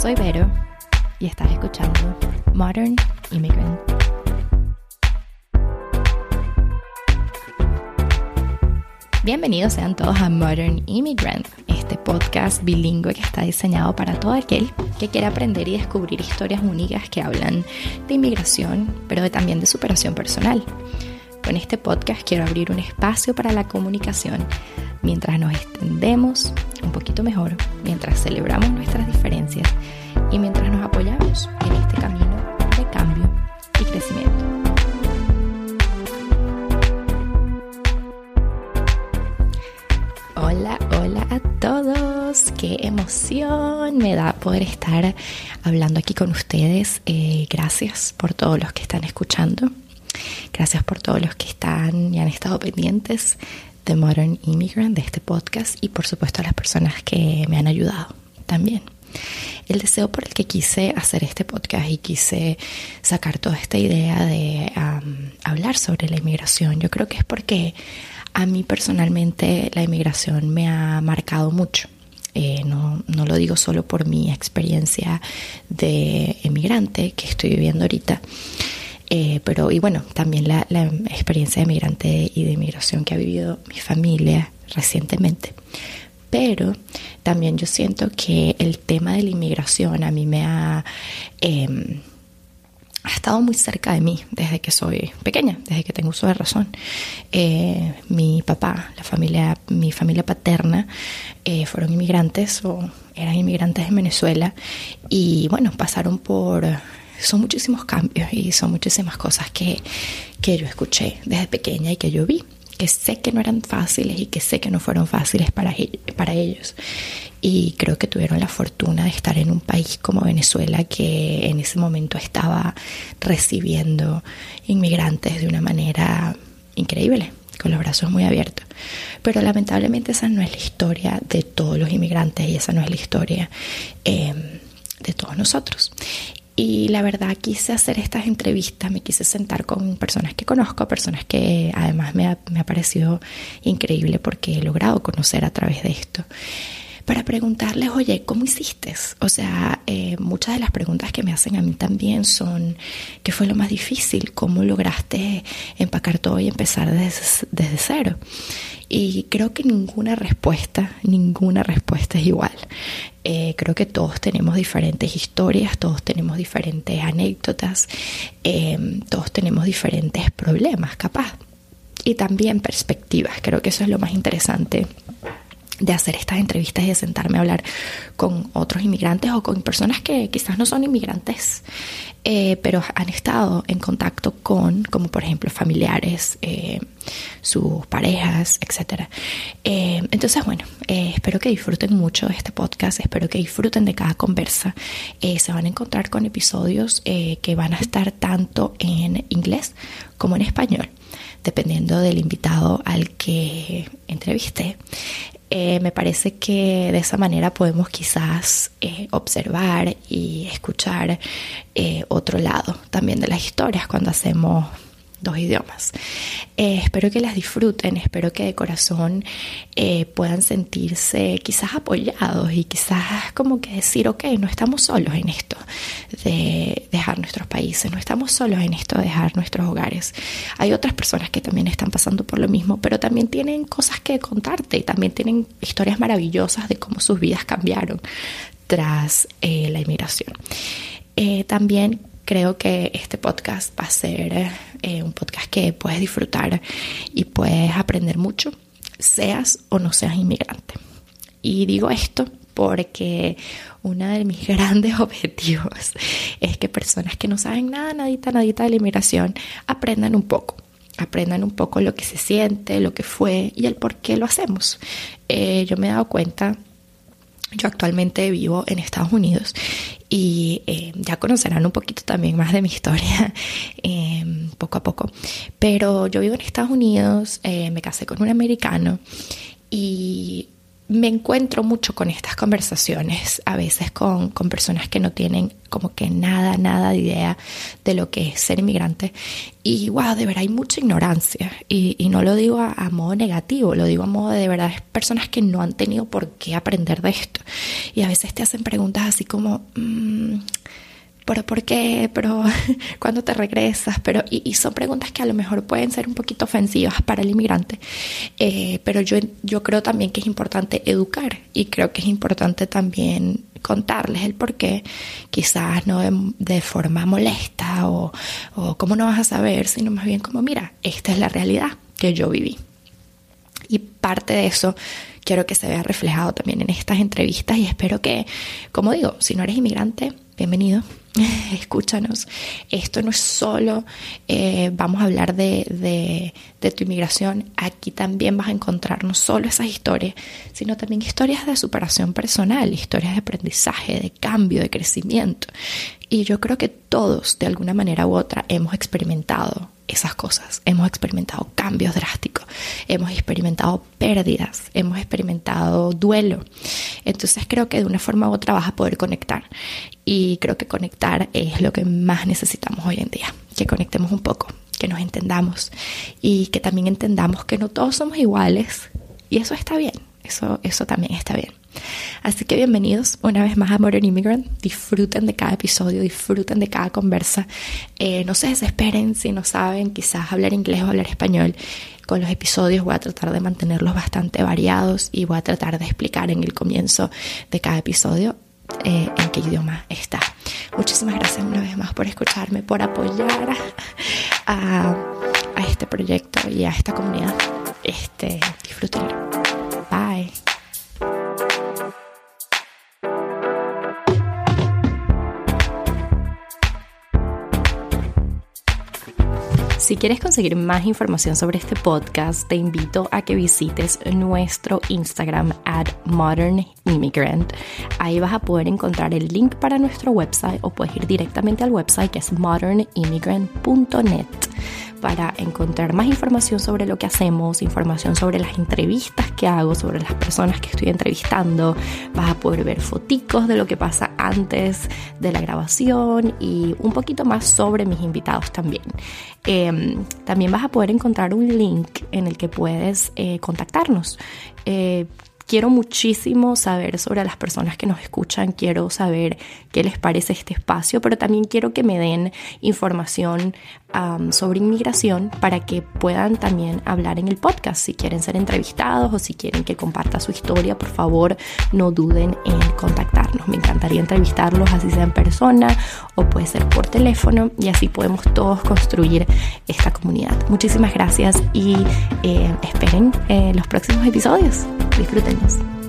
soy Vero y estás escuchando Modern Immigrant. Bienvenidos sean todos a Modern Immigrant, este podcast bilingüe que está diseñado para todo aquel que quiere aprender y descubrir historias únicas que hablan de inmigración, pero también de superación personal. Con este podcast quiero abrir un espacio para la comunicación mientras nos extendemos un poquito mejor, mientras celebramos nuestras diferencias y mientras nos apoyamos en este camino de cambio y crecimiento. Hola, hola a todos. Qué emoción me da poder estar hablando aquí con ustedes. Eh, gracias por todos los que están escuchando. Gracias por todos los que están y han estado pendientes de Modern Immigrant, de este podcast y por supuesto a las personas que me han ayudado también. El deseo por el que quise hacer este podcast y quise sacar toda esta idea de hablar sobre la inmigración, yo creo que es porque a mí personalmente la inmigración me ha marcado mucho. Eh, no, no, lo digo solo por mi experiencia de emigrante que estoy viviendo ahorita, eh, pero, y bueno, también la, experiencia de migrante y de inmigración que ha vivido mi familia recientemente. Pero también yo siento que el tema de la inmigración a mí me ha, em, ha estado muy cerca de mí desde que soy pequeña, desde que tengo uso de razón. Eh, mi papá, la familia, mi familia paterna, eh, fueron inmigrantes o eran inmigrantes de Venezuela y bueno, pasaron por son muchísimos cambios y son muchísimas cosas que, que yo escuché desde pequeña y que yo vi, que sé que no eran fáciles y que sé que no fueron fáciles para, para ellos. Y creo que tuvieron la fortuna de estar en un país como Venezuela que en ese momento estaba recibiendo inmigrantes de una manera increíble, con los brazos muy abiertos. Pero lamentablemente esa no es la historia de todos los inmigrantes y esa no es la historia eh, de todos nosotros. Y la verdad quise hacer estas entrevistas, me quise sentar con personas que conozco, personas que además me ha, me ha parecido increíble porque he logrado conocer a través de esto para preguntarles, oye, ¿cómo hiciste? O sea, eh, muchas de las preguntas que me hacen a mí también son, ¿qué fue lo más difícil? ¿Cómo lograste empacar todo y empezar desde, desde cero? Y creo que ninguna respuesta, ninguna respuesta es igual. Eh, creo que todos tenemos diferentes historias, todos tenemos diferentes anécdotas, eh, todos tenemos diferentes problemas, capaz. Y también perspectivas. Creo que eso es lo más interesante de hacer estas entrevistas y de sentarme a hablar con otros inmigrantes o con personas que quizás no son inmigrantes, eh, pero han estado en contacto con, como por ejemplo, familiares, eh, sus parejas, etc. Eh, entonces, bueno, espero que disfruten mucho de este podcast, espero que disfruten de cada conversa. se van a encontrar con episodios que van a estar tanto en inglés como en español dependiendo del invitado al que entrevisté. Eh, me parece que de esa manera podemos quizás eh, observar y escuchar eh, otro lado también de las historias cuando hacemos dos idiomas. Eh, espero que las disfruten, espero que de corazón eh, puedan sentirse quizás apoyados y quizás como que decir, ok, no estamos solos en esto de dejar nuestros países, no estamos solos en esto de dejar nuestros hogares. Hay otras personas que también están pasando por lo mismo, pero también tienen cosas que contarte y también tienen historias maravillosas de cómo sus vidas cambiaron tras eh, la inmigración. también creo que este podcast va a ser eh, un podcast que puedes disfrutar y puedes aprender mucho, seas o no seas inmigrante. Y digo esto porque uno de mis grandes objetivos es que personas que no saben nada, nadita, nadita de la inmigración, aprendan un poco aprendan un poco lo que se siente, lo que fue y el por qué lo hacemos. Eh, yo me he dado cuenta yo actualmente vivo en Estados Unidos y eh, ya conocerán un poquito también más de mi historia eh, poco a poco. Pero yo vivo en Estados Unidos, eh, me casé con un americano y me encuentro mucho con estas conversaciones, a veces con, con, personas que no tienen como que nada, nada de idea de lo que es ser inmigrante. Y wow, de verdad hay mucha ignorancia. Y, y no lo digo a, modo negativo, lo digo a modo de, de verdad, es personas que no han tenido por qué aprender de esto. Y a veces te hacen preguntas así como... Mmm, pero ¿por qué? Pero ¿cuándo te regresas? Pero, y, son preguntas que a lo mejor pueden ser un poquito ofensivas para el inmigrante, eh, pero yo, yo creo también que es importante educar y creo que es importante también contarles el por qué, quizás no de, forma molesta o, o cómo no vas a saber, sino más bien como, mira, esta es la realidad que yo viví. Y parte de eso quiero que se vea reflejado también en estas entrevistas y espero que, como digo, si no eres inmigrante, bienvenido, escúchanos. Esto no es solo, eh, vamos a hablar de, de, tu inmigración, aquí también vas a encontrar no solo esas historias, sino también historias de superación personal, historias de aprendizaje, de cambio, de crecimiento. Y yo creo que todos, de alguna manera u otra, hemos experimentado esas cosas. Hemos experimentado cambios drásticos, hemos experimentado pérdidas, hemos experimentado duelo. Entonces creo que de una forma u otra vas a poder conectar. Y creo que conectar es lo que más necesitamos hoy en día. Que conectemos un poco, que nos entendamos y que también entendamos que no todos somos iguales. Y eso está bien, eso, eso también está bien. Así que bienvenidos una vez más a Modern Immigrant. Disfruten de cada episodio, disfruten de cada conversa. Eh, no se desesperen si no saben quizás hablar inglés o hablar español. Con los episodios voy a tratar de mantenerlos bastante variados y voy a tratar de explicar en el comienzo de cada episodio eh, en qué idioma está. Muchísimas gracias una vez más por escucharme, por apoyar a, a este proyecto y a esta comunidad. Este, disfrútenlo. Si quieres conseguir más información sobre este podcast, te invito a que visites nuestro Instagram at Modern Immigrant. Ahí vas a poder encontrar el link para nuestro website o puedes ir directamente al website que es modernimmigrant.net para encontrar más información sobre lo que hacemos, información sobre las entrevistas que hago, sobre las personas que estoy entrevistando. Vas a poder ver foticos de lo que pasa antes de la grabación y un poquito más sobre mis invitados también. Em, también vas a poder encontrar un link en el que puedes eh, contactarnos. Eh, quiero muchísimo saber sobre las personas que nos escuchan, quiero saber qué les parece este espacio, pero también quiero que me den información sobre inmigración para que puedan también hablar en el podcast. Si quieren ser entrevistados o si quieren que comparta su historia, por favor no duden en contactarnos. Me encantaría entrevistarlos así sea en persona o puede ser por teléfono y así podemos todos construir esta comunidad. Muchísimas gracias y eh, esperen eh, los próximos episodios. Disfrútenlos.